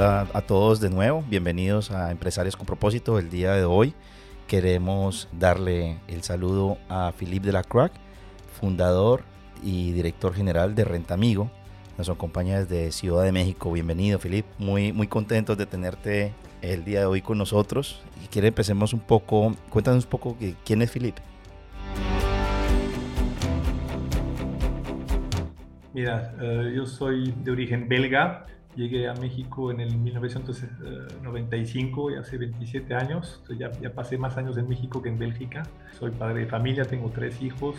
Hola a todos de nuevo, bienvenidos a Empresarios con propósito. El día de hoy queremos darle el saludo a Philippe de la Crack, fundador y director general de Renta Amigo. Nos acompaña desde Ciudad de México. Bienvenido, Philippe. Muy, muy contentos de tenerte el día de hoy con nosotros. Y quiere empecemos un poco, cuéntanos un poco quién es Philippe. Mira, eh, yo soy de origen belga, Llegué a México en el 1995 y hace 27 años. Ya, ya, pasé más años en México que en Bélgica. Soy padre de familia, tengo tres hijos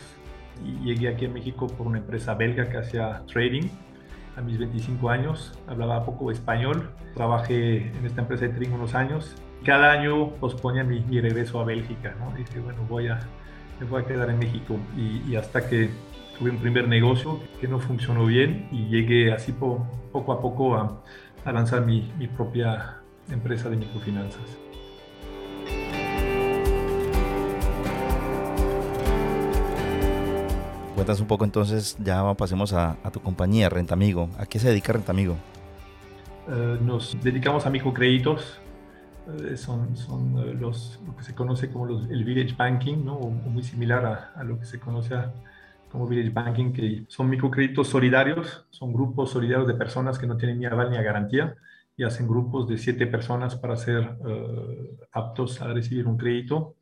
y llegué aquí a México por una empresa belga que hacía trading. A mis 25 años hablaba poco español. Trabajé en esta empresa de trading unos años. Cada año posponía mi, mi regreso a Bélgica. ¿no? Dije, bueno, voy a, me voy a quedar en México. Y, y hasta que tuve un primer negocio que no funcionó bien y llegué así poco a poco a, lanzar mi, mi propia empresa de microfinanzas. Cuéntanos un poco entonces, ya pasemos a, tu compañía, Rentamigo. ¿A qué se dedica Rentamigo? Uh, nos dedicamos a microcréditos. Uh, son son uh, los, lo que se conoce como los, el village banking, ¿no? o, muy similar a, a, lo que se conoce a, como Village Banking, que son microcréditos solidarios, son grupos solidarios de personas que no tienen ni aval ni garantía y hacen grupos de siete personas para ser uh, aptos a recibir un crédito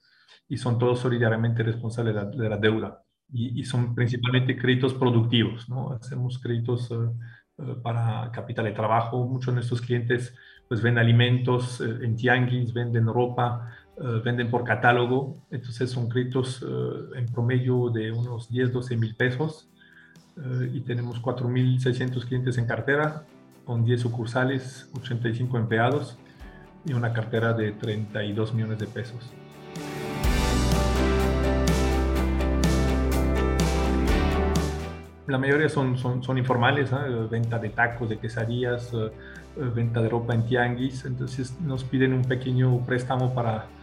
y son todos solidariamente responsables de la, de la deuda. Y, y, son principalmente créditos productivos, ¿no? Hacemos créditos uh, uh, para capital de trabajo. Muchos de nuestros clientes pues venden alimentos en tianguis, venden ropa, Uh, venden por catálogo, entonces son créditos uh, en promedio de unos 10, 12 mil pesos uh, y tenemos 4.600 clientes en cartera con 10 sucursales, 85 empleados y una cartera de 32 millones de pesos. La mayoría son, son, son informales, ¿eh? venta de tacos, de quesadillas, venta de ropa en tianguis, entonces nos piden un pequeño préstamo para eh,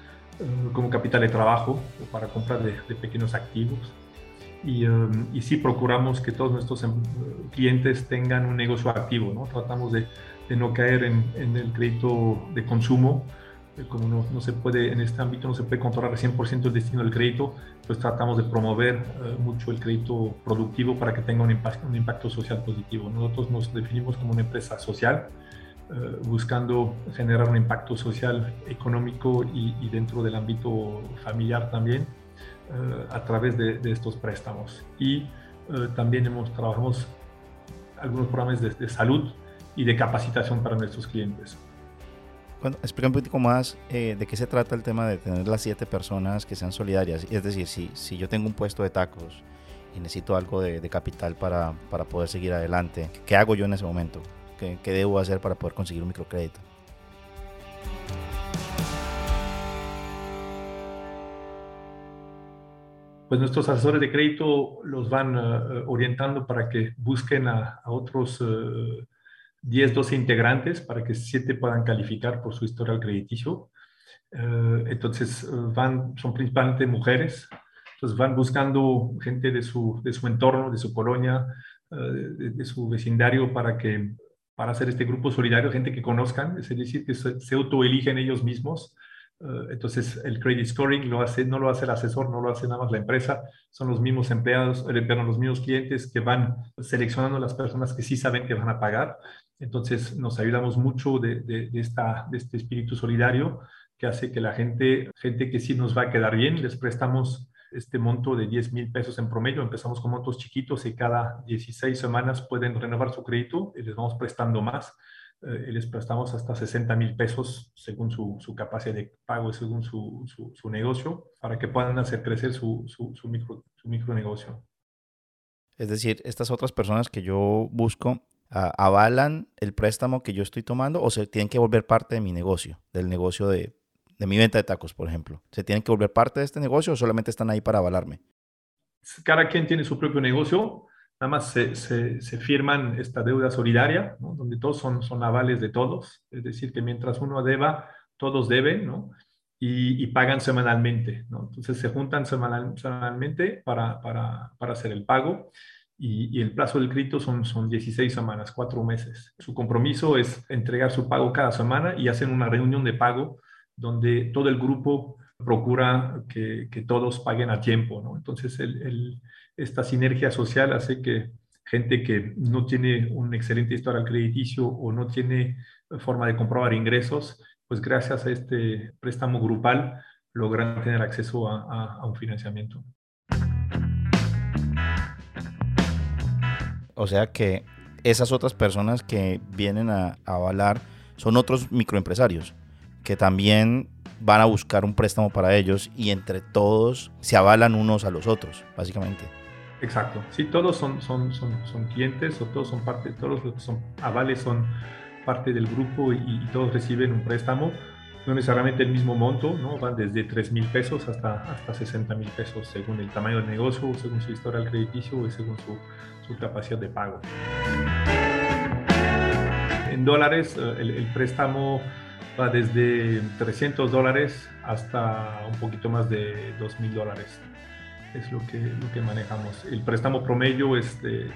como capital de trabajo o para compra de, de pequeños activos. Y, um, y, sí procuramos que todos nuestros em, clientes tengan un negocio activo, ¿no? Tratamos de, de no caer en, en, el crédito de consumo, eh, como no, no, se puede, en este ámbito no se puede controlar al 100% el destino del crédito, pues tratamos de promover uh, mucho el crédito productivo para que tenga un impacto, un impacto social positivo. Nosotros nos definimos como una empresa social, eh, buscando generar un impacto social, económico y, y dentro del ámbito familiar también uh, a través de, de, estos préstamos. Y uh, también hemos trabajamos algunos programas de, de, salud y de capacitación para nuestros clientes. Bueno, explica un poquito más eh, de qué se trata el tema de tener las siete personas que sean solidarias. Es decir, si, si yo tengo un puesto de tacos y necesito algo de, de capital para, para poder seguir adelante, ¿qué hago yo en ese momento? ¿Qué, ¿Qué, debo hacer para poder conseguir un microcrédito? Pues nuestros asesores de crédito los van uh, orientando para que busquen a, a otros uh, 10, 12 integrantes para que 7 puedan calificar por su historial crediticio. Uh, entonces van, son principalmente mujeres, entonces van buscando gente de su, de su entorno, de su colonia, de, de, su vecindario para que para hacer este grupo solidario, gente que conozcan, es decir, que se, se autoeligen ellos mismos. Uh, entonces, el credit scoring lo hace, no lo hace el asesor, no lo hace nada más la empresa, son los mismos empleados, eh, perdón, los mismos clientes que van seleccionando las personas que sí saben que van a pagar. Entonces, nos ayudamos mucho de, de este espíritu solidario que hace que la gente, gente que sí nos va a quedar bien, les prestamos este monto de 10 mil pesos en promedio. Empezamos con montos chiquitos y cada 16 semanas pueden renovar su crédito y les vamos prestando más. eh, les prestamos hasta 60 mil pesos según su, su, capacidad de pago y según su, su, negocio para que puedan hacer crecer su, su micro, negocio. Es decir, estas otras personas que yo busco avalan el préstamo que yo estoy tomando o se tienen que volver parte de mi negocio, del negocio de, de mi venta de tacos, por ejemplo. ¿Se tienen que volver parte de este negocio o solamente están ahí para avalarme? Cada quien tiene su propio negocio nada más se, se, firman esta deuda solidaria, donde todos son, son avales de todos, es decir, que mientras uno deba, todos deben, ¿no? y, pagan semanalmente. ¿no? Entonces se juntan semanalmente para, para, para, hacer el pago y, el plazo del crédito son, son 16 semanas, cuatro meses. Su compromiso es entregar su pago cada semana y hacen una reunión de pago donde todo el grupo procura que, todos paguen a tiempo. ¿no? Entonces esta sinergia social hace que gente que no tiene un excelente historial crediticio o no tiene forma de comprobar ingresos, pues gracias a este préstamo grupal logran tener acceso a, un financiamiento. O sea que esas otras personas que vienen a avalar son otros microempresarios que también van a buscar un préstamo para ellos y entre todos se avalan unos a los otros, básicamente. Exacto. Sí, todos son, son, son, clientes o todos son parte, todos los que son avales son parte del grupo y, todos reciben un préstamo, no necesariamente el mismo monto, ¿no? van desde 3 mil pesos hasta, hasta 60 mil pesos según el tamaño del negocio, según su historial crediticio y según su, su capacidad de pago. En dólares, eh, el préstamo va desde 300 dólares hasta un poquito más de 2 mil dólares es lo que, lo que manejamos. El préstamo promedio es de,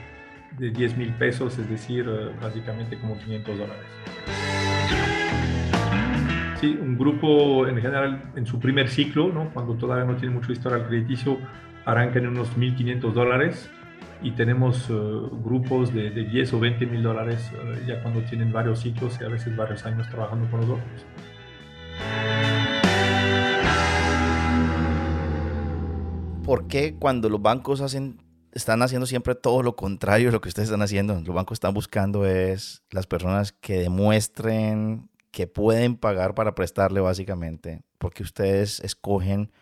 de 10 mil pesos, es decir, eh, básicamente como 500 dólares. Sí, un grupo en general en su primer ciclo, ¿no? cuando todavía no tiene mucho historial crediticio, arranca en unos 1.500 dólares y tenemos eh, grupos de, de, 10 o 20 mil dólares eh, ya cuando tienen varios ciclos y a veces varios años trabajando con nosotros. por qué cuando los bancos hacen, están haciendo siempre todo lo contrario de lo que ustedes están haciendo. Los bancos están buscando es las personas que demuestren que pueden pagar para prestarle básicamente, porque ustedes escogen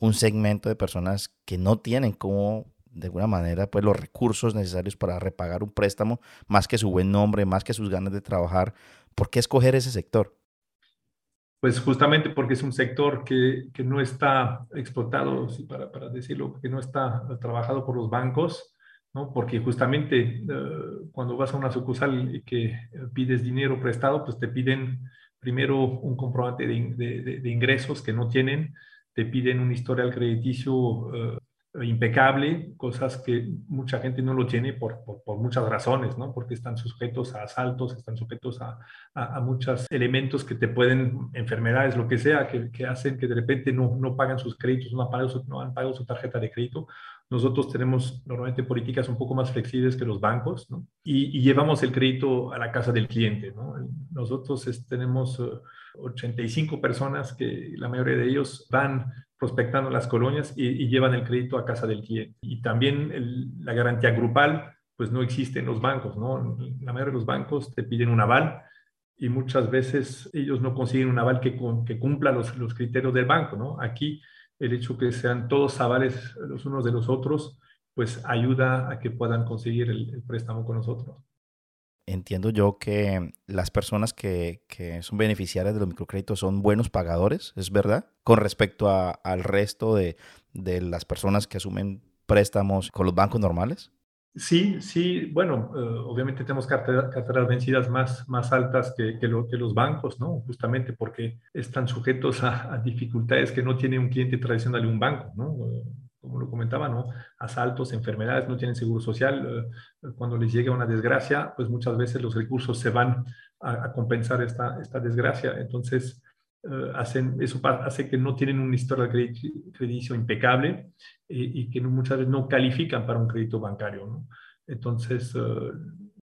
un segmento de personas que no tienen como de alguna manera pues los recursos necesarios para repagar un préstamo, más que su buen nombre, más que sus ganas de trabajar. ¿Por qué escoger ese sector? Pues justamente porque es un sector que, que no está explotado, para, para, decirlo, que no está trabajado por los bancos, ¿no? porque justamente eh, cuando vas a una sucursal y que pides dinero prestado, pues te piden primero un comprobante de, de, ingresos que no tienen, te piden un historial crediticio eh, impecable, cosas que mucha gente no lo tiene por, por, muchas razones, ¿no? Porque están sujetos a asaltos, están sujetos a, a, muchos elementos que te pueden, enfermedades, lo que sea, que, que hacen que de repente no, no pagan sus créditos, no han, pagado su, no han pagado su tarjeta de crédito. Nosotros tenemos normalmente políticas un poco más flexibles que los bancos, ¿no? Y, llevamos el crédito a la casa del cliente, ¿no? Nosotros tenemos 85 eh, personas que la mayoría de ellos van prospectando las colonias y, llevan el crédito a casa del cliente. Y también la garantía grupal, pues no existe en los bancos, ¿no? La mayoría de los bancos te piden un aval y muchas veces ellos no consiguen un aval que, cumpla los criterios del banco, ¿no? Aquí el hecho que sean todos avales los unos de los otros, pues ayuda a que puedan conseguir el préstamo con nosotros entiendo yo que las personas que, son beneficiarias de los microcréditos son buenos pagadores, ¿es verdad? Con respecto al resto de, las personas que asumen préstamos con los bancos normales. Sí, sí, bueno, eh, obviamente tenemos carteras, vencidas más, más altas que, que, los bancos, ¿no? Justamente porque están sujetos a, a, dificultades que no tiene un cliente tradicional de un banco, ¿no? Como lo comentaba, ¿no? Asaltos, enfermedades, no tienen seguro social. Eh, cuando les llega una desgracia, pues muchas veces los recursos se van a, compensar esta, esta desgracia. Entonces, eh, hacen, eso hace que no tienen un historial crediticio impecable y, que muchas veces no califican para un crédito bancario, ¿no? Entonces, eh,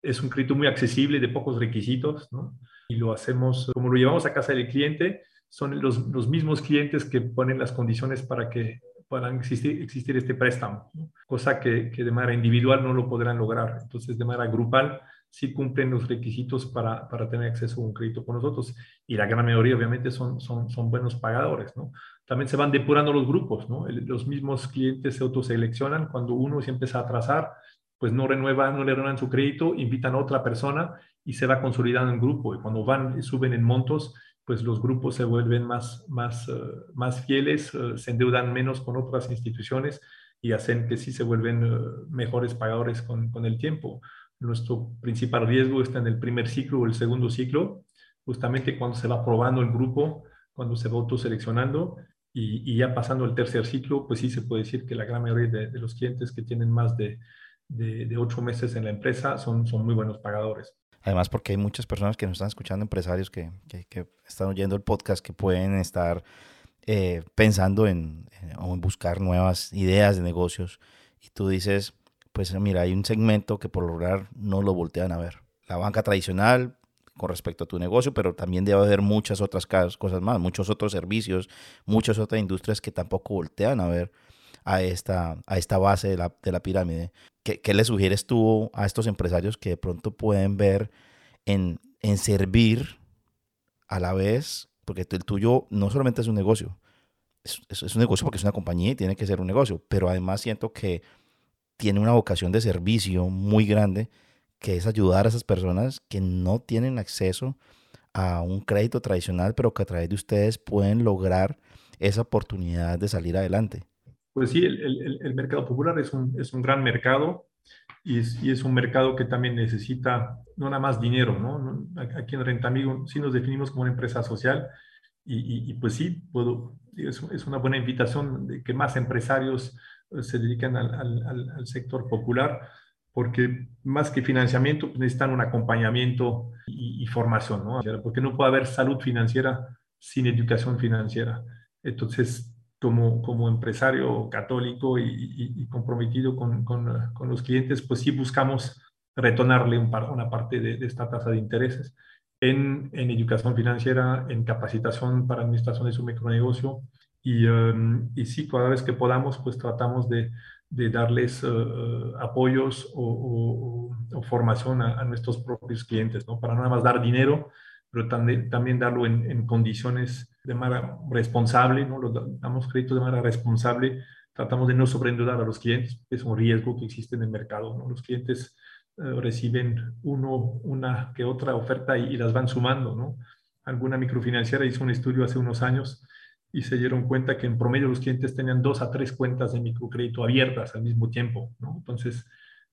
es un crédito muy accesible, de pocos requisitos, ¿no? Y lo hacemos, como lo llevamos a casa del cliente, son los, los mismos clientes que ponen las condiciones para que puedan existir, este préstamo, cosa que, de manera individual no lo podrán lograr. Entonces, de manera grupal, sí cumplen los requisitos para, para, tener acceso a un crédito con nosotros. Y la gran mayoría, obviamente, son, son, son buenos pagadores, ¿no? También se van depurando los grupos, ¿no? los mismos clientes se autoseleccionan. Cuando uno se empieza a atrasar, pues no renueva, no le renuevan su crédito, invitan a otra persona y se va consolidando en grupo. Y cuando van suben en montos, pues los grupos se vuelven más, más, uh, más fieles, uh, se endeudan menos con otras instituciones y hacen que sí se vuelven uh, mejores pagadores con, con, el tiempo. Nuestro principal riesgo está en el primer ciclo o el segundo ciclo, justamente cuando se va probando el grupo, cuando se va autoseleccionando y, y ya pasando el tercer ciclo, pues sí se puede decir que la gran mayoría de, de los clientes que tienen más de de, ocho meses en la empresa son, son muy buenos pagadores. Además, porque hay muchas personas que nos están escuchando, empresarios que, que, están oyendo el podcast, que pueden estar eh, pensando en, en, buscar nuevas ideas de negocios. Y tú dices, pues mira, hay un segmento que por lograr no lo voltean a ver. La banca tradicional con respecto a tu negocio, pero también debe haber muchas otras cosas más, muchos otros servicios, muchas otras industrias que tampoco voltean a ver a esta, a esta base de la, de la pirámide. ¿Qué, ¿Qué, le sugieres tú a estos empresarios que de pronto pueden ver en, en servir a la vez? Porque el tuyo no solamente es un negocio, es, es, un negocio porque es una compañía y tiene que ser un negocio, pero además siento que tiene una vocación de servicio muy grande, que es ayudar a esas personas que no tienen acceso a un crédito tradicional, pero que a través de ustedes pueden lograr esa oportunidad de salir adelante. Pues sí, el, el, el mercado popular es un, es un gran mercado y es, y es, un mercado que también necesita no nada más dinero, ¿no? Aquí en Renta Amigo sí nos definimos como una empresa social y, y, y pues sí, puedo, es, es, una buena invitación de que más empresarios eh, se dediquen al, al, al sector popular porque más que financiamiento pues necesitan un acompañamiento y, y, formación, ¿no? Porque no puede haber salud financiera sin educación financiera. Entonces, como, como empresario católico y, comprometido con, con, los clientes, pues sí buscamos retornarle un par, una parte de, esta tasa de intereses en, en, educación financiera, en capacitación para administración de su micronegocio y, um, y sí, cada vez que podamos, pues tratamos de, de darles uh, apoyos o, formación a, a, nuestros propios clientes, ¿no? Para nada más dar dinero, pero también, también darlo en, en condiciones de manera responsable, ¿no? Damos crédito de manera responsable, tratamos de no sobreendeudar a los clientes, es un riesgo que existe en el mercado, ¿no? Los clientes eh, reciben uno, una que otra oferta y, y, las van sumando, ¿no? Alguna microfinanciera hizo un estudio hace unos años y se dieron cuenta que en promedio los clientes tenían dos a tres cuentas de microcrédito abiertas al mismo tiempo, ¿no? Entonces,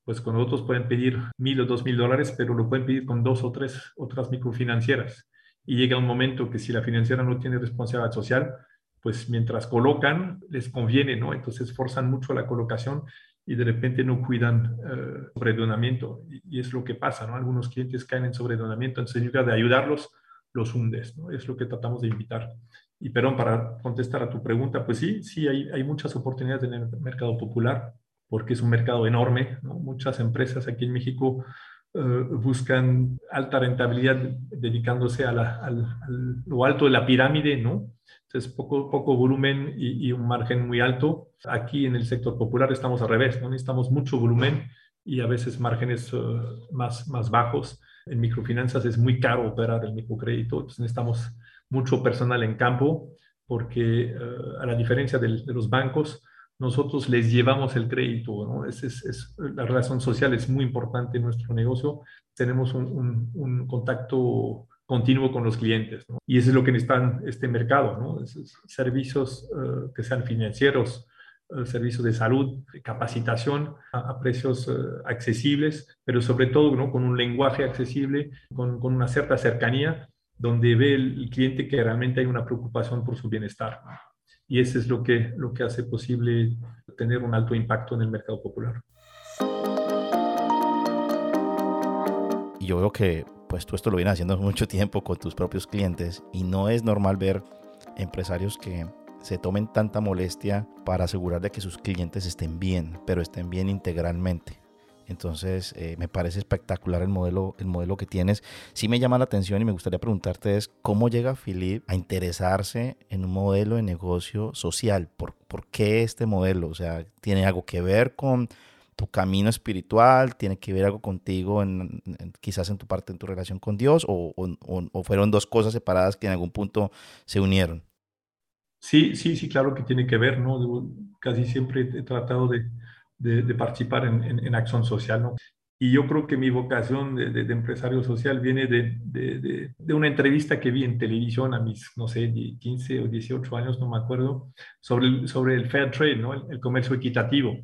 pues con otros pueden pedir mil o dos mil dólares, pero lo pueden pedir con dos o tres otras microfinancieras y llega un momento que si la financiera no tiene responsabilidad social, pues mientras colocan, les conviene, ¿no? Entonces forzan mucho la colocación y de repente no cuidan eh, sobredonamiento. Y, es lo que pasa, ¿no? Algunos clientes caen en sobredonamiento, entonces en lugar de ayudarlos, los hundes, ¿no? Es lo que tratamos de invitar. Y perdón, para contestar a tu pregunta, pues sí, sí, hay, hay muchas oportunidades en el mercado popular, porque es un mercado enorme, ¿no? Muchas empresas aquí en México uh, buscan alta rentabilidad dedicándose a, la, al, al, lo alto de la pirámide, ¿no? Entonces, poco, poco volumen y, y, un margen muy alto. Aquí en el sector popular estamos al revés, ¿no? Necesitamos mucho volumen y a veces márgenes uh, más, más bajos. En microfinanzas es muy caro operar el microcrédito, entonces necesitamos mucho personal en campo porque uh, a la diferencia de los bancos, nosotros les llevamos el crédito. ¿no? Es, es, es, la relación social es muy importante en nuestro negocio. Tenemos un, un, un contacto continuo con los clientes. ¿no? Y eso es lo que necesitan este mercado, ¿no? servicios uh, que sean financieros, uh, servicios de salud, capacitación a, a precios uh, accesibles, pero sobre todo ¿no? con un lenguaje accesible, con, con, una cierta cercanía, donde ve el, el cliente que realmente hay una preocupación por su bienestar y eso es lo que, lo que hace posible tener un alto impacto en el mercado popular. Y yo veo que pues tú esto lo vienes haciendo mucho tiempo con tus propios clientes y no es normal ver empresarios que se tomen tanta molestia para asegurar de que sus clientes estén bien, pero estén bien integralmente. Entonces, eh, me parece espectacular el modelo, el modelo que tienes. Sí me llama la atención y me gustaría preguntarte es cómo llega Philip a interesarse en un modelo de negocio social. ¿Por, ¿Por qué este modelo? O sea, ¿tiene algo que ver con tu camino espiritual? ¿Tiene que ver algo contigo, en, quizás en tu parte, en tu relación con Dios? O, o, fueron dos cosas separadas que en algún punto se unieron? Sí, sí, sí, claro que tiene que ver, ¿no? Casi siempre he tratado de, de, participar en, acción social, ¿no? Y yo creo que mi vocación de, empresario social viene de, una entrevista que vi en televisión a mis, no sé, 15 o 18 años, no me acuerdo, sobre el, sobre el fair trade, ¿no? el, comercio equitativo.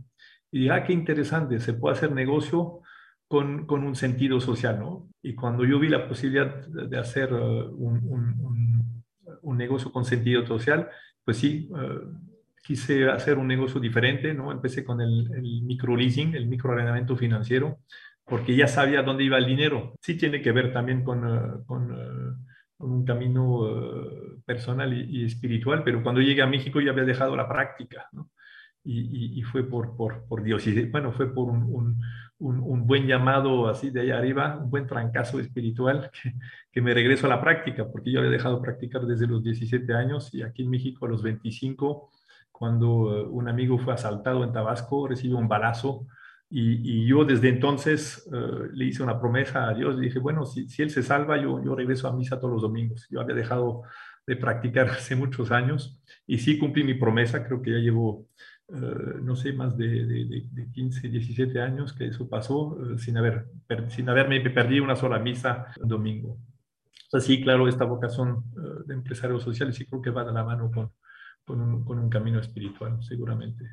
Y dije, ah, qué interesante, se puede hacer negocio con, con, un sentido social, ¿no? Y cuando yo vi la posibilidad de hacer uh, un, un, negocio con sentido social, pues sí, uh, quise hacer un negocio diferente, ¿no? Empecé con el, el micro leasing, el micro arrendamiento financiero, porque ya sabía dónde iba el dinero. Sí tiene que ver también con, uh, con, un camino personal y, y, espiritual, pero cuando llegué a México ya había dejado la práctica, ¿no? y, fue por, por, por, Dios. Y bueno, fue por un, un, un, buen llamado así de allá arriba, un buen trancazo espiritual que, que, me regreso a la práctica, porque yo había dejado practicar desde los 17 años y aquí en México a los 25, cuando eh, un amigo fue asaltado en Tabasco, recibió un balazo. Y, y yo desde entonces uh, le hice una promesa a Dios. Le dije, bueno, si, si él se salva, yo, yo regreso a misa todos los domingos. Yo había dejado de practicar hace muchos años y sí cumplí mi promesa. Creo que ya llevo eh, no sé, más de, de, 15, 17 años que eso pasó eh, sin, haber, sin haberme perdido una sola misa domingo. O sea, sí, claro, esta vocación eh, de empresario social sí creo que va de la mano con, con, un, camino espiritual, seguramente.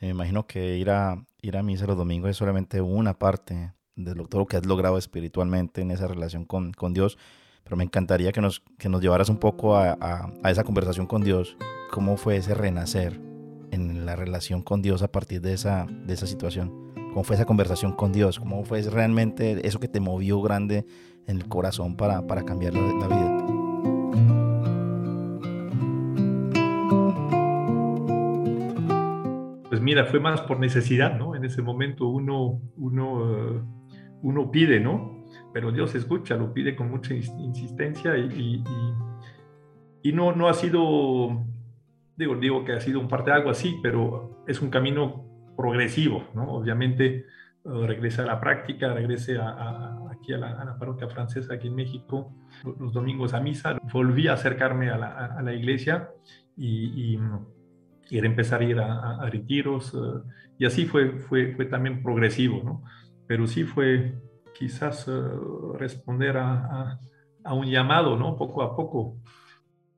Me imagino que ir a, ir a misa los domingos es solamente una parte de todo lo que has logrado espiritualmente en esa relación con, con Dios, pero me encantaría que nos, que nos llevaras un poco a, a, a esa conversación con Dios. ¿Cómo fue ese renacer en la relación con Dios a partir de esa, de esa situación? ¿Cómo fue esa conversación con Dios? ¿Cómo fue realmente eso que te movió grande en el corazón para, para cambiar la, vida? Mira, fue más por necesidad, ¿no? En ese momento uno, uno, eh, uno pide, ¿no? Pero Dios escucha, lo pide con mucha insistencia y, y, y no, no ha sido digo, digo que ha sido un parte de algo así, pero es un camino progresivo, ¿no? Obviamente uh, regrese a la práctica, regrese a, aquí a la, parroquia francesa aquí en México, los, domingos a misa, volví a acercarme a la, a la iglesia y, y, y, empezar a ir a, retiros, uh, y así fue, fue, fue también progresivo, ¿no? Pero sí fue quizás uh, responder a, a, un llamado, ¿no? Poco a poco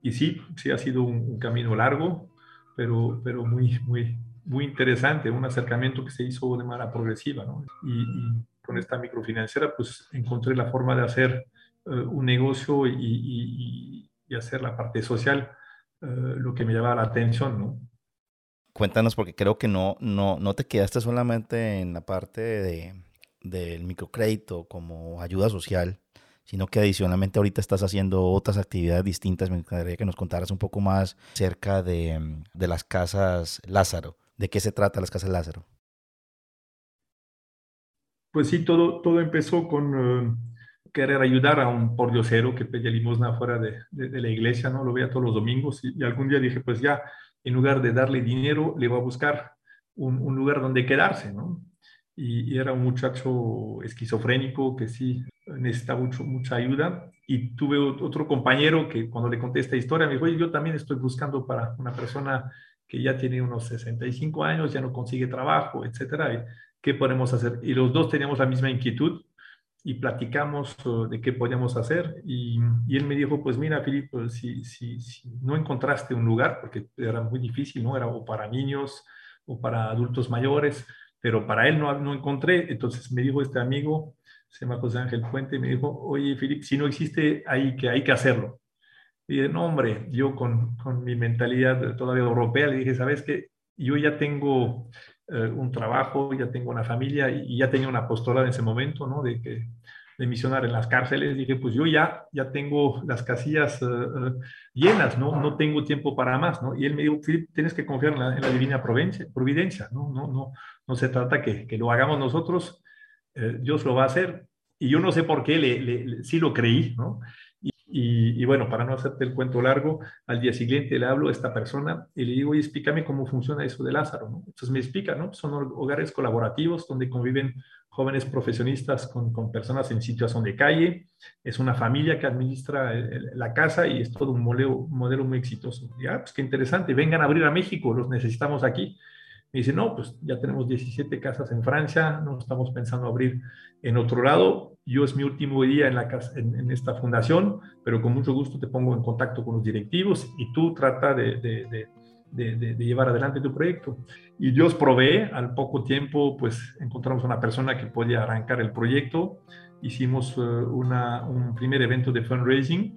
y sí, sí ha sido un, camino largo, pero, pero muy, muy, muy interesante, un acercamiento que se hizo de manera progresiva, ¿no? y, con esta microfinanciera, pues encontré la forma de hacer eh, un negocio y, y, hacer la parte social, lo que me llamaba la atención, ¿no? Cuéntanos, porque creo que no, no, no te quedaste solamente en la parte de, del microcrédito como ayuda social, sino que adicionalmente ahorita estás haciendo otras actividades distintas. Me encantaría que nos contaras un poco más acerca de, de las casas Lázaro. ¿De qué se trata las casas Lázaro? Pues sí, todo, todo empezó con eh, querer ayudar a un pordiosero que pedía limosna fuera de, de, la iglesia, ¿no? Lo veía todos los domingos y, algún día dije, pues ya, en lugar de darle dinero, le voy a buscar un, un lugar donde quedarse, ¿no? y, era un muchacho esquizofrénico que sí necesitaba mucho, mucha ayuda. Y tuve otro compañero que cuando le conté esta historia me dijo, yo también estoy buscando para una persona que ya tiene unos 65 años, ya no consigue trabajo, etcétera. ¿Qué podemos hacer? Y los dos teníamos la misma inquietud y platicamos de qué podíamos hacer. Y, y él me dijo, pues mira, Filipe, si, si, si, no encontraste un lugar, porque era muy difícil, ¿no? Era o para niños o para adultos mayores, pero para él no, no encontré. Entonces me dijo este amigo, se llama José Ángel Puente, y me dijo, oye, Filip, si no existe, hay que, hay que hacerlo. Y dije, no, hombre, yo con, con mi mentalidad todavía europea le dije, ¿sabes qué? Yo ya tengo eh, un trabajo, ya tengo una familia y, ya tenía una apostolada en ese momento, ¿no? De que de misionar en las cárceles, dije, pues yo ya, ya tengo las casillas eh, eh, llenas, ¿no? No tengo tiempo para más, ¿no? Y él me dijo, tienes que confiar en la, divina providencia, providencia, ¿no? No, no, no se trata que, que lo hagamos nosotros, Dios lo va a hacer. Y yo no sé por qué, le, le, sí lo creí, ¿no? Y, Y, bueno, para no hacerte el cuento largo, al día siguiente le hablo a esta persona y le digo, oye, explícame cómo funciona eso de Lázaro. ¿no? Entonces me explica, ¿no? Son hogares colaborativos donde conviven jóvenes profesionistas con, con, personas en situación de calle. Es una familia que administra la casa y es todo un modelo, modelo muy exitoso. Ya, pues qué interesante, vengan a abrir a México, los necesitamos aquí. Me dice, no, pues ya tenemos 17 casas en Francia, no estamos pensando abrir en otro lado. Yo es mi último día en, la casa, en, esta fundación, pero con mucho gusto te pongo en contacto con los directivos y tú trata de, de, de, de llevar adelante tu proyecto. Y Dios provee, al poco tiempo, pues encontramos una persona que podía arrancar el proyecto. Hicimos uh, una, un primer evento de fundraising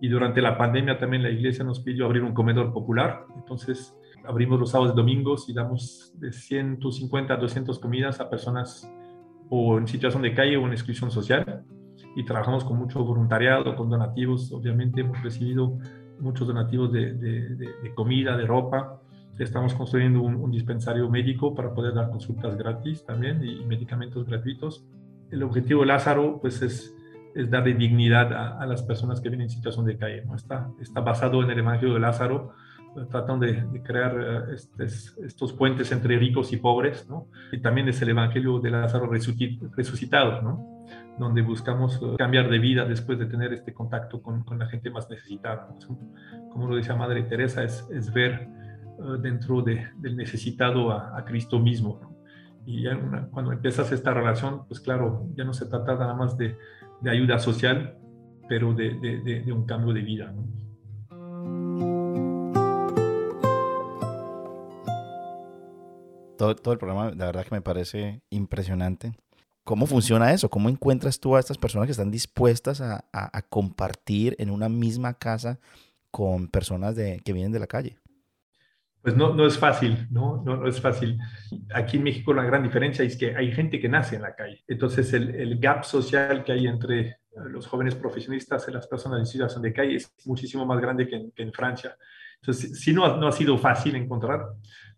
y durante la pandemia también la iglesia nos pidió abrir un comedor popular. Entonces, abrimos los sábados y domingos y damos de 150 a 200 comidas a personas o en situación de calle o en exclusión social. Y trabajamos con mucho voluntariado, con donativos. Obviamente hemos recibido muchos donativos de, de, comida, de ropa. Estamos construyendo un, dispensario médico para poder dar consultas gratis también y, medicamentos gratuitos. El objetivo de Lázaro pues es, es darle dignidad a, las personas que vienen en situación de calle. ¿no? Está, está basado en el Evangelio de Lázaro, tratan de, crear eh, estos, estos, puentes entre ricos y pobres, ¿no? Y también es el Evangelio de Lázaro resucitado, ¿no? Donde buscamos eh, cambiar de vida después de tener este contacto con, con la gente más necesitada. Como lo decía Madre Teresa, es, es ver eh, dentro de, del necesitado a, Cristo mismo, ¿no? Y ya cuando empiezas esta relación, pues claro, ya no se trata nada más de, de ayuda social, pero de, de un cambio de vida, ¿no? Todo, el programa, la verdad que me parece impresionante. ¿Cómo funciona eso? ¿Cómo encuentras tú a estas personas que están dispuestas a, compartir en una misma casa con personas de, que vienen de la calle? Pues no, no es fácil, ¿no? ¿no? No, es fácil. Aquí en México la gran diferencia es que hay gente que nace en la calle. Entonces el, el gap social que hay entre los jóvenes profesionistas y las personas en situación de calle es muchísimo más grande que en, que en Francia. Entonces, sí no, no ha sido fácil encontrar,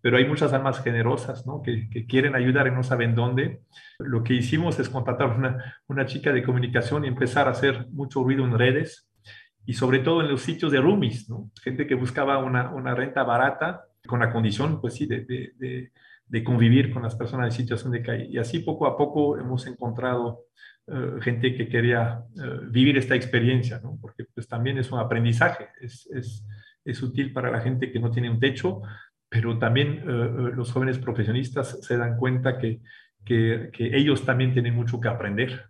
pero hay muchas almas generosas ¿no? que, quieren ayudar y no saben dónde. Lo que hicimos es contratar una, una chica de comunicación y empezar a hacer mucho ruido en redes y sobre todo en los sitios de roomies, ¿no? gente que buscaba una, una renta barata con la condición, pues sí, de, de, de, convivir con las personas en situación de calle. Y así poco a poco hemos encontrado eh, gente que quería eh, vivir esta experiencia, ¿no? porque pues también es un aprendizaje, es, es, es útil para la gente que no tiene un techo, pero también eh, eh, los jóvenes profesionistas se dan cuenta que, que, ellos también tienen mucho que aprender.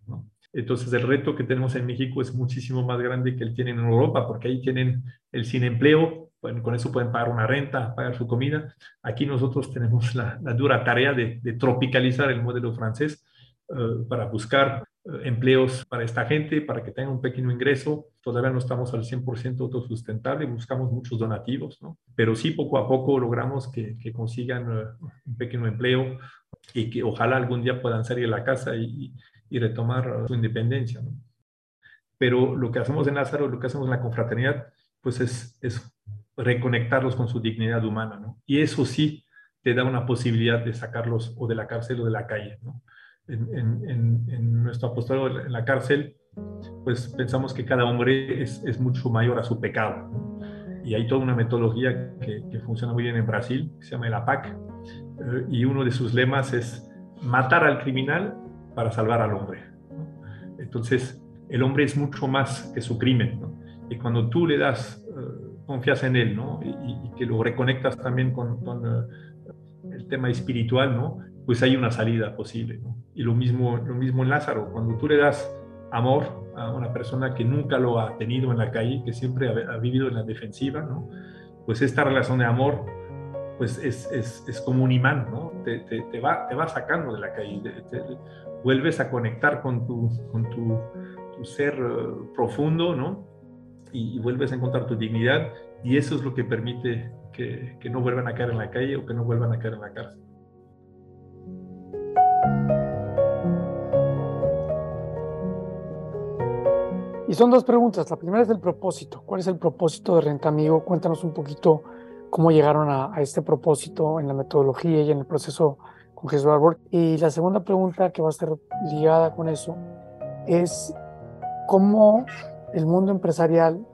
Entonces el reto que tenemos en México es muchísimo más grande que el tienen en Europa, porque ahí tienen el sin empleo, con eso pueden pagar una renta, pagar su comida. Aquí nosotros tenemos la, dura tarea de, tropicalizar el modelo francés eh, para buscar empleos para esta gente, para que tengan un pequeño ingreso. Todavía no estamos al 100% autosustentable, buscamos muchos donativos, ¿no? Pero sí, poco a poco logramos que, que consigan eh, un pequeño empleo y que ojalá algún día puedan salir de la casa y, y retomar eh, su independencia, ¿no? Pero lo que hacemos en Lázaro, lo que hacemos en la confraternidad, pues es, es reconectarlos con su dignidad humana, ¿no? Y eso sí te da una posibilidad de sacarlos o de la cárcel o de la calle, ¿no? En, nuestro apostolado en la cárcel, pues pensamos que cada hombre es, es mucho mayor a su pecado. Y hay toda una metodología que, funciona muy bien en Brasil, que se llama el APAC, eh, y uno de sus lemas es matar al criminal para salvar al hombre. Entonces, el hombre es mucho más que su crimen. Y cuando tú le das uh, confianza en él, ¿no? y, que lo reconectas también con, con eh, el tema espiritual, ¿no? Pues hay una salida posible. Y lo mismo, lo mismo en Lázaro, cuando tú le das amor a una persona que nunca lo ha tenido en la calle, que siempre ha, vivido en la defensiva, ¿no? pues esta relación de amor pues es, es, es como un imán, ¿no? Te, te, va, te va sacando de la calle, vuelves a conectar con tu, con tu ser eh, profundo, ¿no? Y, y, vuelves a encontrar tu dignidad y eso es lo que permite que, que no vuelvan a caer en la calle o que no vuelvan a caer en la cárcel. Son dos preguntas. La primera es el propósito. ¿Cuál es el propósito de Renta Amigo? Cuéntanos un poquito cómo llegaron a, este propósito en la metodología y en el proceso con Jesús Arbor. Y la segunda pregunta que va a estar ligada con eso es cómo el mundo empresarial,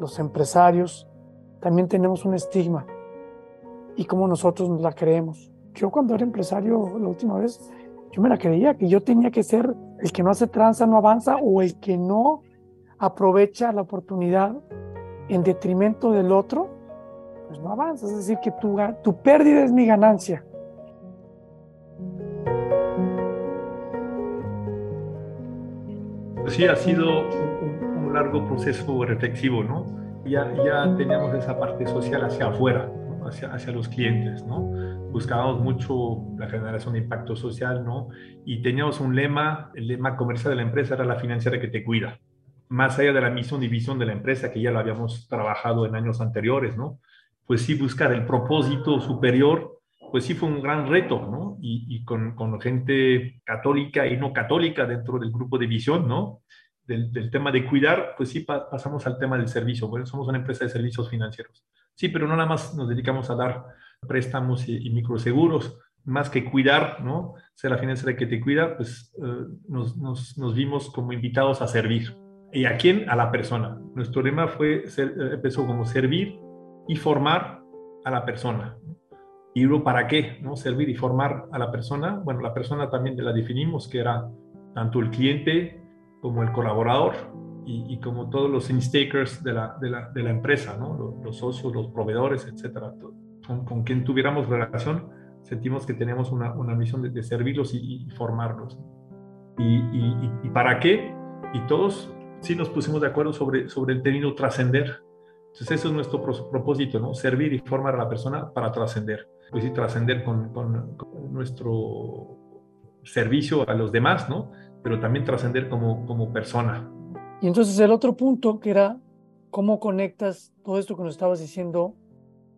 los empresarios, también tenemos un estigma y cómo nosotros nos la creemos. Yo cuando era empresario la última vez, yo me la creía que yo tenía que ser el que no hace tranza, no avanza o el que no aprovecha la oportunidad en detrimento del otro, pues no avanza. Es decir, que tu, tu pérdida es mi ganancia. Sí, ha sido un, largo proceso reflexivo, ¿no? Ya, ya teníamos esa parte social hacia afuera, hacia, hacia los clientes, ¿no? Buscábamos mucho la generación de impacto social, ¿no? Y teníamos un lema, el lema comercial de la empresa era la financiera que te cuida, más allá de la misión y visión de la empresa, que ya lo habíamos trabajado en años anteriores, ¿no? Pues sí, buscar el propósito superior, pues sí fue un gran reto, ¿no? Y, y con, con, gente católica y no católica dentro del grupo de visión, ¿no? Del, del tema de cuidar, pues sí pasamos al tema del servicio. Bueno, somos una empresa de servicios financieros. Sí, pero no nada más nos dedicamos a dar préstamos y, y microseguros, más que cuidar, ¿no? Ser la financiera que te cuida, pues eh, nos, nos, nos vimos como invitados a servir. ¿Y a quién? A la persona. Nuestro lema fue, ser, empezó como servir y formar a la persona. ¿Y luego para qué? ¿no? Servir y formar a la persona. Bueno, la persona también la definimos, que era tanto el cliente como el colaborador y, y como todos los instakers de la, de la, de la empresa, ¿no? los, los, socios, los proveedores, etcétera. Con, con, quien tuviéramos relación, sentimos que tenemos una, una misión de, de servirlos y, y formarlos. Y, ¿Y para qué? Y todos sí nos pusimos de acuerdo sobre, sobre el término trascender. Entonces, eso es nuestro propósito, ¿no? Servir y formar a la persona para trascender. Pues sí, trascender con, con, con, nuestro servicio a los demás, ¿no? Pero también trascender como, como persona. Y entonces el otro punto que era cómo conectas todo esto que nos estabas diciendo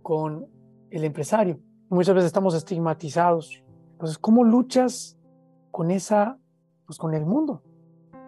con el empresario. Muchas veces estamos estigmatizados. Entonces, ¿cómo luchas con esa, pues con el mundo?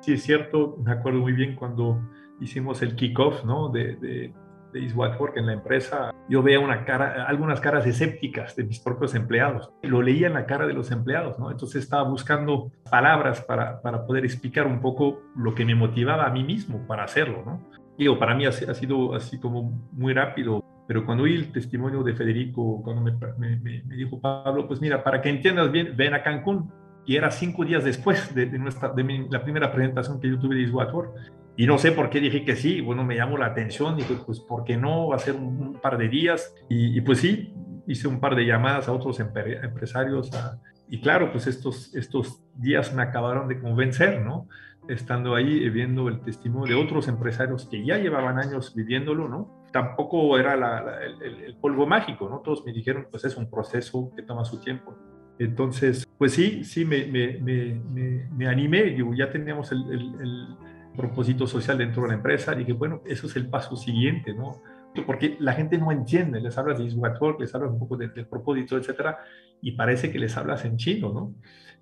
Sí es cierto, me acuerdo muy bien cuando hicimos el kickoff ¿no? de, de, de East Watford en la empresa, yo veía una cara, algunas caras escépticas de mis propios empleados. Lo leía en la cara de los empleados, ¿no? Entonces estaba buscando palabras para, para poder explicar un poco lo que me motivaba a mí mismo para hacerlo, ¿no? Digo, para mí ha, ha sido así como muy rápido, pero cuando oí el testimonio de Federico, cuando me, me, me, dijo Pablo, pues mira, para que entiendas bien, ven a Cancún, y era cinco días después de, de nuestra, de mi, la primera presentación que yo tuve de Iswatworth. Y no sé por qué dije que sí, bueno, me llamó la atención, dije, pues, ¿por qué no? Va a ser un, un par de días. Y, y, pues sí, hice un par de llamadas a otros empresarios. A, y claro, pues estos, estos días me acabaron de convencer, ¿no? Estando ahí viendo el testimonio de otros empresarios que ya llevaban años viviéndolo, ¿no? Tampoco era la, la, el, el polvo mágico, ¿no? Todos me dijeron, pues es un proceso que toma su tiempo. Entonces, pues sí, sí, me, me, me, me animé, digo, ya teníamos el, el, el, propósito social dentro de la empresa, dije, bueno, eso es el paso siguiente, ¿no? Porque la gente no entiende, les hablas de Iswatwork, les hablas un poco del, del propósito, etcétera, y parece que les hablas en chino, ¿no?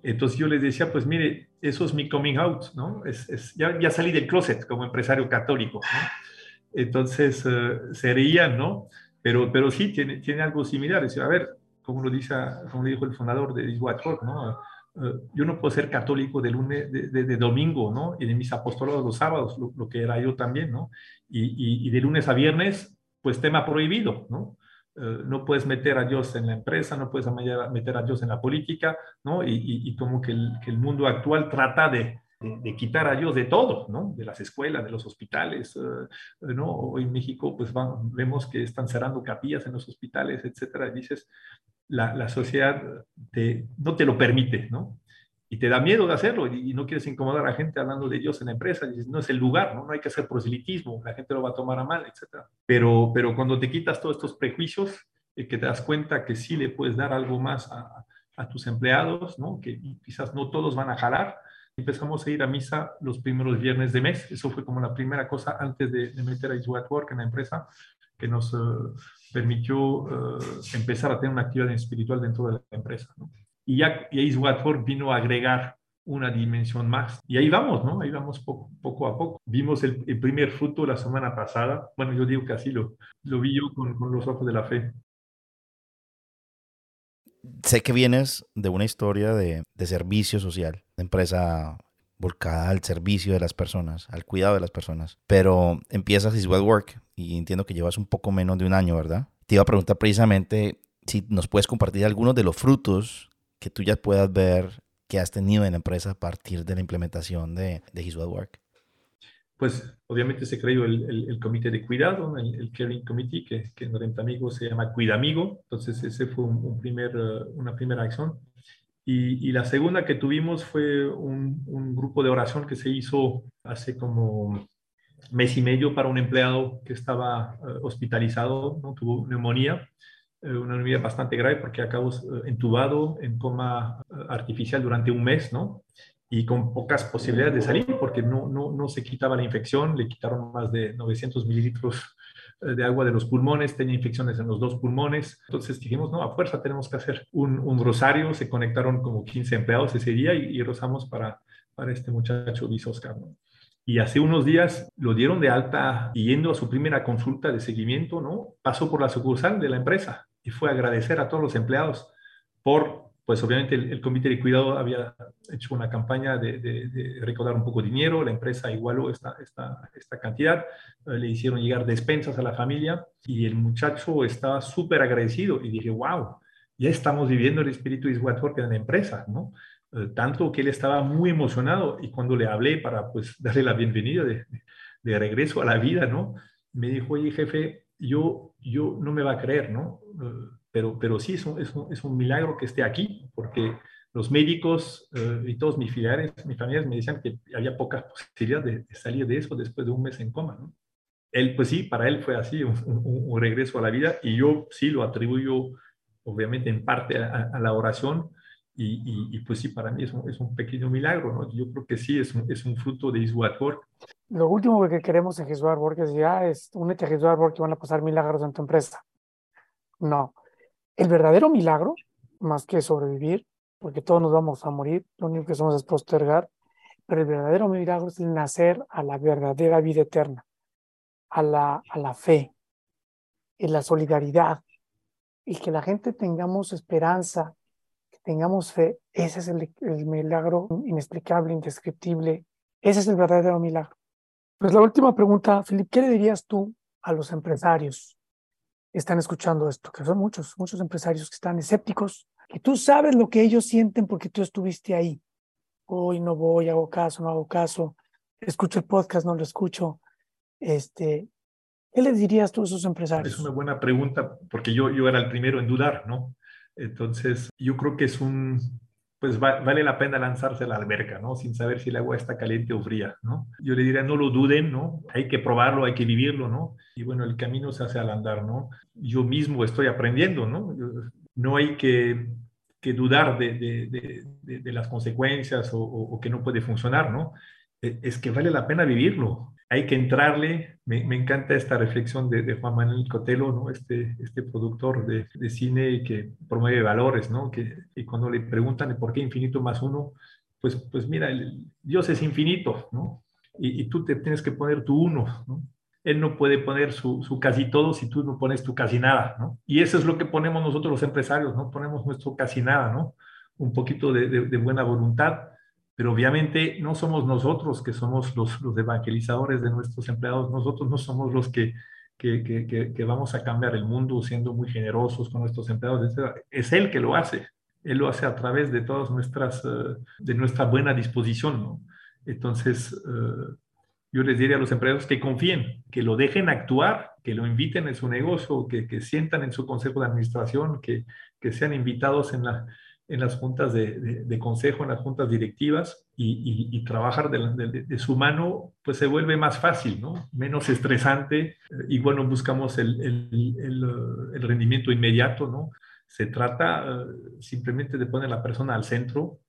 Entonces yo les decía, pues mire, eso es mi coming out, ¿no? Es, es ya, ya, salí del closet como empresario católico, ¿no? Entonces uh, se reían, ¿no? Pero, pero sí, tiene, tiene algo similar. Decía, a ver, como lo, dice, como dijo el fundador de Watchwork, ¿no? Uh, yo no puedo ser católico de lunes, de, de, de, domingo, ¿no? Y de mis apostolados los sábados, lo, lo que era yo también, ¿no? Y, y, y, de lunes a viernes, pues tema prohibido, ¿no? Uh, no puedes meter a Dios en la empresa, no puedes meter a Dios en la política, ¿no? Y, y como que el, que el, mundo actual trata de, de, quitar a Dios de todo, ¿no? De las escuelas, de los hospitales, uh, ¿no? Hoy en México, pues van, vemos que están cerrando capillas en los hospitales, etcétera. Y dices, la, la sociedad no te lo permite, ¿no? Y te da miedo de hacerlo y, no quieres incomodar a la gente hablando de Dios en la empresa. Dices, no es el lugar, ¿no? No hay que hacer proselitismo, la gente lo va a tomar a mal, etc. Pero, pero cuando te quitas todos estos prejuicios, eh, que te das cuenta que sí le puedes dar algo más a, a tus empleados, ¿no? Que quizás no todos van a jalar. Empezamos a ir a misa los primeros viernes de mes. Eso fue como la primera cosa antes de, de meter a Is at Work en la empresa, que nos, uh, permitió uh, empezar a tener una actividad espiritual dentro de la empresa. ¿no? Y ya y Ace Watford vino a agregar una dimensión más. Y ahí vamos, ¿no? Ahí vamos poco, poco a poco. Vimos el, el, primer fruto la semana pasada. Bueno, yo digo que así lo, lo vi yo con, con los ojos de la fe. Sé que vienes de una historia de, de servicio social, de empresa volcada al servicio de las personas, al cuidado de las personas. Pero empiezas His Well Work y entiendo que llevas un poco menos de un año, ¿verdad? Te iba a preguntar precisamente si nos puedes compartir algunos de los frutos que tú ya puedas ver que has tenido en la empresa a partir de la implementación de, de His Well Work. Pues obviamente se creó el, el, comité de cuidado, el, Caring Committee, que, que en Renta Amigo se llama Cuida Amigo. Entonces ese fue un, primer, uh, una primera acción. Y, y, la segunda que tuvimos fue un, un, grupo de oración que se hizo hace como mes y medio para un empleado que estaba uh, hospitalizado, ¿no? tuvo neumonía eh, una neumonía bastante grave porque acabó uh, entubado en coma artificial durante un mes, ¿no? Y con pocas posibilidades de salir porque no, no, no se quitaba la infección, le quitaron más de 900 mililitros eh, de agua de los pulmones, tenía infecciones en los dos pulmones. Entonces dijimos, no, a fuerza tenemos que hacer un, un rosario. Se conectaron como 15 empleados ese día y, y rozamos para, para este muchacho Luis Oscar. Y hace unos días lo dieron de alta y yendo a su primera consulta de seguimiento, ¿no? Pasó por la sucursal de la empresa y fue agradecer a todos los empleados por pues obviamente el, comité de cuidado había hecho una campaña de, de, recaudar un poco de dinero, la empresa igualó esta, cantidad, eh, le hicieron llegar despensas a la familia y el muchacho estaba súper agradecido y dije, wow, ya estamos viviendo el espíritu de Work en la empresa, ¿no? Eh, tanto que él estaba muy emocionado y cuando le hablé para pues darle la bienvenida de, de regreso a la vida, ¿no? Me dijo, oye jefe, yo, yo no me va a creer, ¿no? Eh, pero, pero sí es un, es, un, es un milagro que esté aquí, porque los médicos eh, y todos mis familiares, mis familiares me decían que había pocas posibilidades de, salir de eso después de un mes en coma. ¿no? Él, pues sí, para él fue así, un, un, regreso a la vida, y yo sí lo atribuyo, obviamente, en parte a, la oración, y, y, pues sí, para mí es un, es un pequeño milagro, ¿no? Yo creo que sí, es un, es un fruto de Iswat Lo último que queremos en Jesús Work es ya, es únete a Jesús Work y van a pasar milagros en tu empresa. No, el verdadero milagro, más que sobrevivir, porque todos nos vamos a morir, lo único que somos es postergar, pero el verdadero milagro es el nacer a la verdadera vida eterna, a la, a la fe, en la solidaridad, y que la gente tengamos esperanza, que tengamos fe, ese es el, el milagro inexplicable, indescriptible, ese es el verdadero milagro. Pues la última pregunta, Felipe, ¿qué le dirías tú a los empresarios están escuchando esto, que son muchos, muchos empresarios que están escépticos, que tú sabes lo que ellos sienten porque tú estuviste ahí. Hoy no voy, hago caso, no hago caso, escucho el podcast, no lo escucho. Este, ¿Qué les dirías tú a esos empresarios? Es una buena pregunta porque yo, yo era el primero en dudar, ¿no? Entonces, yo creo que es un, pues vale la pena lanzarse a la alberca, ¿no? Sin saber si el agua está caliente o fría, ¿no? Yo le diría, no lo duden, ¿no? Hay que probarlo, hay que vivirlo, ¿no? Y bueno, el camino se hace al andar, ¿no? Yo mismo estoy aprendiendo, ¿no? No hay que, que dudar de, de, de, las consecuencias o, o, que no puede funcionar, ¿no? E, es que vale la pena vivirlo, hay que entrarle. Me, me encanta esta reflexión de, de, Juan Manuel Cotelo, ¿no? este, este productor de, de cine que promueve valores, ¿no? que, y cuando le preguntan por qué infinito más uno, pues, pues mira, el, Dios es infinito, ¿no? Y, y, tú te tienes que poner tu uno, ¿no? Él no puede poner su, su, casi todo si tú no pones tu casi nada, ¿no? Y eso es lo que ponemos nosotros los empresarios, ¿no? Ponemos nuestro casi nada, ¿no? Un poquito de, de, de buena voluntad, pero obviamente no somos nosotros que somos los, los evangelizadores de nuestros empleados, nosotros no somos los que, que, que, que, vamos a cambiar el mundo siendo muy generosos con nuestros empleados, es Él que lo hace, Él lo hace a través de todas nuestras, eh, de nuestra buena disposición, ¿no? Entonces, eh, yo les diría a los empleados que confíen, que lo dejen actuar, que lo inviten en su negocio, que, que sientan en su consejo de administración, que, que sean invitados en la, en las juntas de, consejo, en las juntas directivas y, trabajar de, su mano, pues se vuelve más fácil, ¿no? Menos estresante eh, y bueno, buscamos el, el, rendimiento inmediato, ¿no? Se trata eh, simplemente de poner a la persona al centro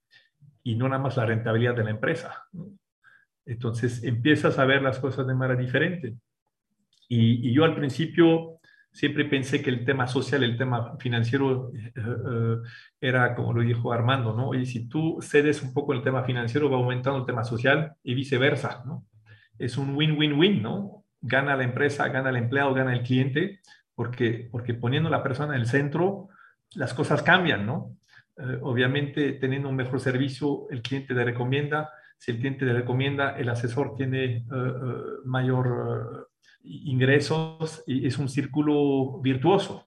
y no nada más la rentabilidad de la empresa. Entonces empiezas a ver las cosas de manera diferente. Y, y yo al principio siempre pensé que el tema social, el tema financiero eh, eh, era como lo dijo Armando, ¿no? Y si tú cedes un poco el tema financiero, va aumentando el tema social y viceversa, ¿no? Es un win-win-win, ¿no? Gana la empresa, gana el empleado, gana el cliente, porque, porque poniendo la persona en el centro, las cosas cambian, ¿no? Eh, obviamente, teniendo un mejor servicio, el cliente te recomienda, Si el cliente le recomienda, el asesor tiene mayor ingresos es un círculo virtuoso.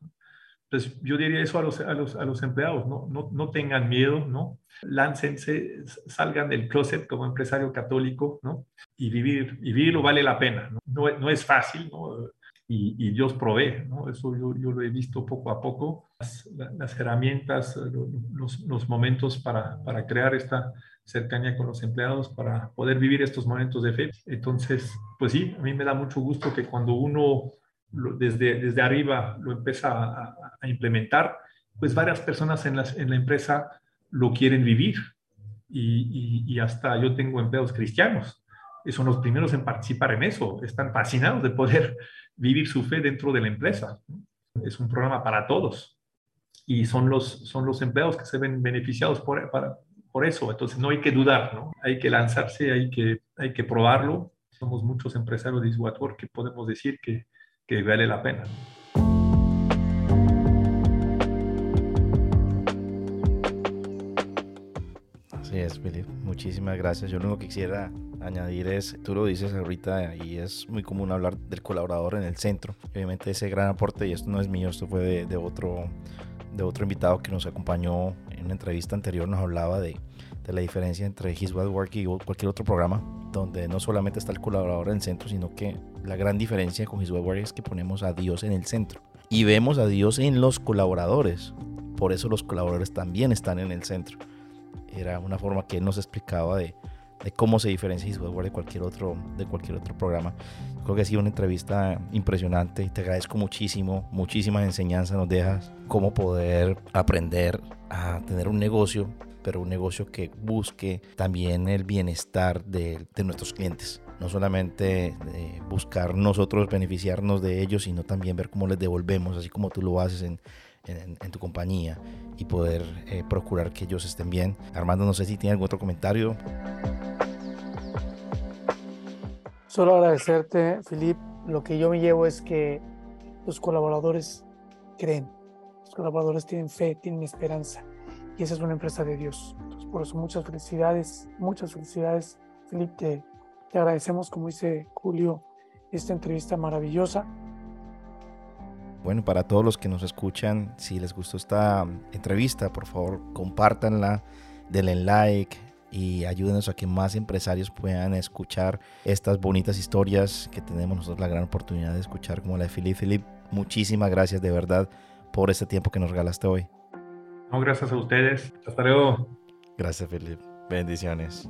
Entonces, yo diría eso a los, a los, a los empleados, ¿no? ¿no? No, tengan miedo, ¿no? Láncense, salgan del closet como empresario católico, ¿no? Y vivir, y vivirlo vale la pena, ¿no? No, no es fácil, ¿no? Y, y, Dios provee, ¿no? Eso yo, yo, lo he visto poco a poco, las, las herramientas, los, los, momentos para, para crear esta cercanía con los empleados, para poder vivir estos momentos de fe. Entonces, pues sí, a mí me da mucho gusto que cuando uno desde, desde arriba lo empieza a, a, implementar, pues varias personas en, las, en la empresa lo quieren vivir. Y, y, y, hasta yo tengo empleados cristianos, que son los primeros en participar en eso, están fascinados de poder vivir su fe dentro de la empresa. Es un programa para todos y son los, son los empleados que se ven beneficiados por, para, por eso. Entonces no hay que dudar, ¿no? hay que lanzarse, hay que, hay que probarlo. Somos muchos empresarios de Iswator que podemos decir que, que vale la pena. Así es, Philip. Muchísimas gracias. Yo lo único que quisiera añadir es, tú lo dices ahorita y es muy común hablar del colaborador en el centro. Obviamente ese gran aporte, y esto no es mío, esto fue de, de otro, de otro invitado que nos acompañó en una entrevista anterior, nos hablaba de, de la diferencia entre His Bad Work y cualquier otro programa, donde no solamente está el colaborador en el centro, sino que la gran diferencia con His Bad Work es que ponemos a Dios en el centro y vemos a Dios en los colaboradores. Por eso los colaboradores también están en el centro. Era una forma que él nos explicaba de, de cómo se diferencia His Bad Work de cualquier otro, de cualquier otro programa. Creo que ha sido una entrevista impresionante y te agradezco muchísimo, muchísimas enseñanzas nos dejas, cómo poder aprender a tener un negocio pero un negocio que busque también el bienestar de, de nuestros clientes. No solamente buscar nosotros beneficiarnos de ellos, sino también ver cómo les devolvemos, así como tú lo haces en, en, tu compañía y poder eh, procurar que ellos estén bien. Armando, no sé si tiene algún otro comentario. Solo agradecerte, Filip. Lo que yo me llevo es que los colaboradores creen, los colaboradores tienen fe, tienen esperanza y esa es una empresa de Dios. Entonces, por eso muchas felicidades, muchas felicidades, Felipe. Te, te agradecemos, como dice Julio, esta entrevista maravillosa. Bueno, para todos los que nos escuchan, si les gustó esta entrevista, por favor, compártanla, denle like y ayúdenos a que más empresarios puedan escuchar estas bonitas historias que tenemos nosotros la gran oportunidad de escuchar, como la de Philip. Philip, muchísimas gracias de verdad por este tiempo que nos regalaste hoy. No, gracias a ustedes. Hasta luego. Gracias, Felipe. Bendiciones.